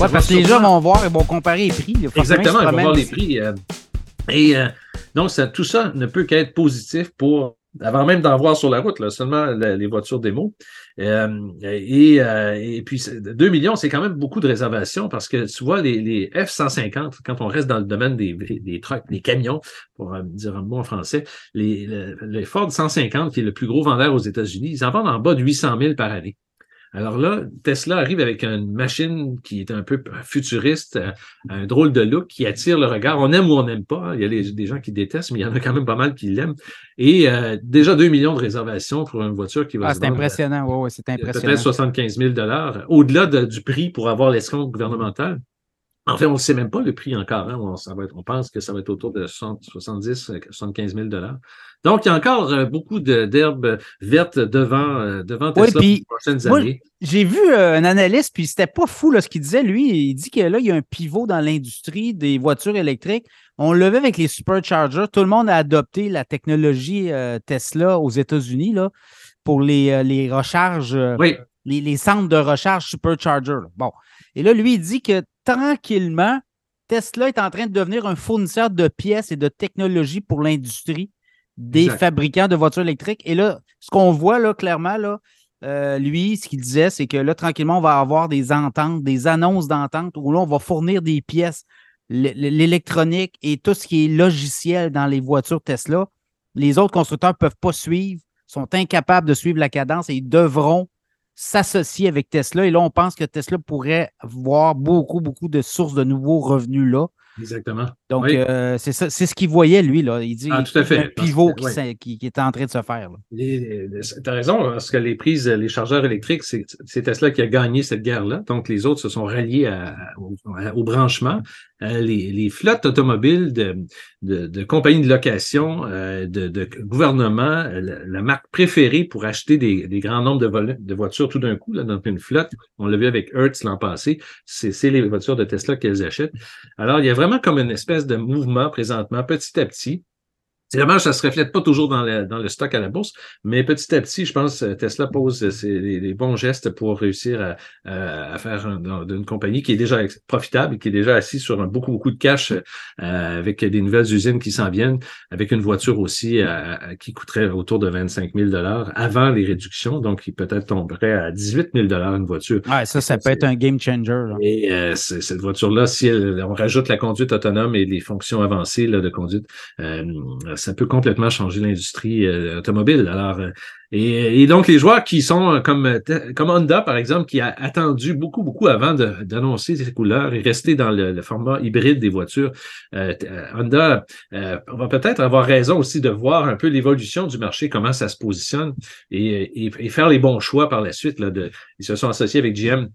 Ouais, parce que les gens vont voir, ils vont comparer les prix. Exactement, ils vont voir les prix. euh, et euh, donc, ça, tout ça ne peut qu'être positif pour, avant même d'en voir sur la route, là, seulement la- les voitures démo. Euh, et, euh, et puis, c'est- 2 millions, c'est quand même beaucoup de réservations parce que tu vois, les, les F-150, quand on reste dans le domaine des, des trucks, des camions, pour euh, dire un mot en français, les, le- les Ford 150, qui est le plus gros vendeur aux États-Unis, ils en vendent en bas de 800 000 par année. Alors là, Tesla arrive avec une machine qui est un peu futuriste, euh, un drôle de look qui attire le regard. On aime ou on n'aime pas. Il y a les- des gens qui détestent, mais il y en a quand même pas mal qui l'aiment. Et euh, déjà 2 millions de réservations pour une voiture qui va Ah, se c'est impressionnant. Ouais, c'est à impressionnant. peut-être 75 000 au-delà de- du prix pour avoir l'escompte gouvernemental. En fait, on ne sait même pas le prix encore. hein. On, ça va être- on pense que ça va être autour de 60, 70 euh, 75 000 Donc, il y a encore euh, beaucoup d'herbes vertes devant, euh, devant Tesla puis, pour les prochaines moi, années. J'ai vu euh, un analyste, puis c'était pas fou là, ce qu'il disait. Lui, il dit que là, il y a un pivot dans l'industrie des voitures électriques. On le avec les superchargers. Tout le monde a adopté la technologie Tesla aux États-Unis pour les, les recharges, Oui, les, les centres de recharge supercharger. là. Bon. Et là, lui, il dit que tranquillement, Tesla est en train de devenir un fournisseur de pièces et de technologies pour l'industrie des Exact. fabricants de voitures électriques. Et là, ce qu'on voit là, clairement, là, euh, lui, ce qu'il disait, c'est que là, tranquillement, on va avoir des ententes, des annonces d'entente où là, on va fournir des pièces, l'électronique et tout ce qui est logiciel dans les voitures Tesla. Les autres constructeurs ne peuvent pas suivre, sont incapables de suivre la cadence et ils devront s'associer avec Tesla. Et là, on pense que Tesla pourrait voir beaucoup, beaucoup de sources de nouveaux revenus là. Exactement. Donc, Oui. euh, c'est ça, c'est ce qu'il voyait, lui. Là. Il dit Ah, tout à fait. un pivot qui, qui- qui est en train de se faire. Tu as raison, parce que les prises, les chargeurs électriques, c'est Tesla qui a gagné cette guerre-là. Donc, les autres se sont ralliés à- au, branchement. Euh, les, les flottes automobiles de, de, de compagnies de location, euh, de, de gouvernement, la, la marque préférée pour acheter des, des grands nombres de, de voitures tout d'un coup là, dans une flotte, on l'a vu avec Hertz l'an passé, c'est les voitures de Tesla qu'elles achètent. Alors, il y a vraiment comme une espèce de mouvement présentement, petit à petit. C'est dommage, ça se reflète pas toujours dans le, dans le stock à la bourse, mais petit à petit, je pense que Tesla pose euh, ses- les, les bons gestes pour réussir à, à- à faire un- d'une compagnie qui est déjà profitable, qui est déjà assise sur un, beaucoup, beaucoup de cash euh, avec des nouvelles usines qui s'en viennent, avec une voiture aussi euh, euh, qui coûterait autour de 25 000 avant les réductions, donc qui peut-être tomberait à 18 000 une voiture. Ouais, ça, ça peut être un game changer. là. Et euh, cette voiture-là, si elle- on rajoute la conduite autonome et les fonctions avancées là, de conduite, euh, ça peut complètement changer l'industrie euh, automobile. Alors, euh, et, donc les joueurs qui sont euh, comme, comme Honda, par exemple, qui a attendu beaucoup, beaucoup avant d'annoncer ses couleurs et rester dans le, format hybride des voitures, Honda va peut-être avoir raison aussi de voir un peu l'évolution du marché, comment ça se positionne et, faire les bons choix par la suite. Là, ils se sont associés avec GM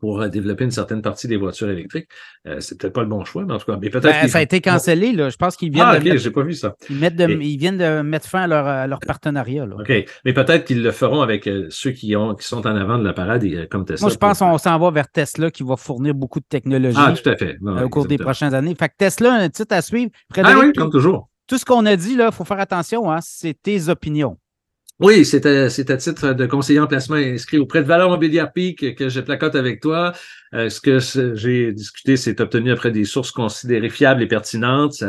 pour développer une certaine partie des voitures électriques. Euh, c'est peut-être pas le bon choix, mais en tout cas, mais peut-être Ben, ça a été cancellé. Là. Je pense qu'ils viennent, Ah, de ok, mettre, j'ai pas vu ça. ils mettent de- Et- ils viennent de mettre fin à leur, à leur partenariat. Là. OK. Mais peut-être qu'ils le feront avec euh, ceux qui ont qui sont en avant de la parade et, euh, comme Tesla. Moi, je pense qu'on s'en va vers Tesla qui va fournir beaucoup de technologie Ah, tout à fait. Non, euh, au cours des prochaines années. Fait que Tesla, un titre à suivre. Ah oui, comme toujours. tout ce qu'on a dit, il faut faire attention. Hein, c'est tes opinions. Oui, c'est à, titre de conseiller en placement inscrit auprès de Valeur Mobilière Peak que je placote avec toi. Euh, ce que j'ai discuté, c'est obtenu après des sources considérées fiables et pertinentes.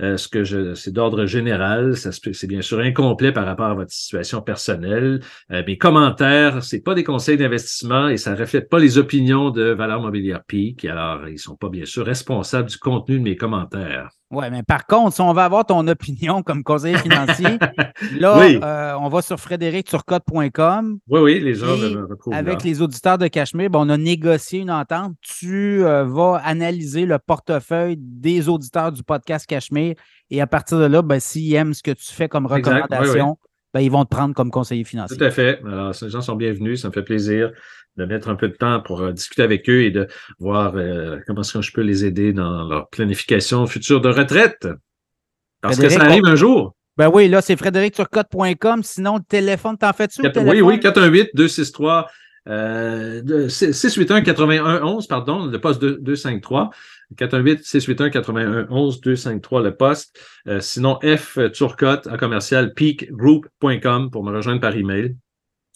Euh, ce que je, c'est d'ordre général. C'est bien sûr incomplet par rapport à votre situation personnelle. Euh, mes commentaires, c'est pas des conseils d'investissement et ça reflète pas les opinions de Valeur Mobilière Peak. Alors, ils sont pas bien sûr responsables du contenu de mes commentaires. Oui, mais par contre, si on veut avoir ton opinion comme conseiller financier, là, Oui. euh, on va sur frédéricturcotte.com. Oui, oui, les gens retrouvent Avec là. les auditeurs de Cachemire, ben, on a négocié une entente. Tu euh, vas analyser le portefeuille des auditeurs du podcast Cachemire et à partir de là, ben, s'ils aiment ce que tu fais comme recommandation, ben, ils vont te prendre comme conseiller financier. Tout à fait. Alors, ces gens sont bienvenus. Ça me fait plaisir de mettre un peu de temps pour euh, discuter avec eux et de voir euh, comment est-ce que je peux les aider dans leur planification future de retraite. Parce que ça arrive un jour. Ben oui, là, c'est frédéricturcotte.com. Sinon, le téléphone, t'en fais-tu? oui, oui, 418-263. Euh, de- 681-81-11, pardon, le poste 2- 253. 418-681-81-11, 253 le poste. Euh, sinon, F Turcotte à commercial peakgroup.com pour me rejoindre par email.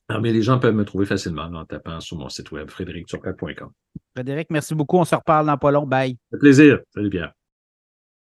Alors, mais les gens peuvent me trouver facilement en tapant sur mon site web frédéricturcotte.com. Frédéric, merci beaucoup. On se reparle dans pas long. Bye. Un plaisir. Salut Pierre.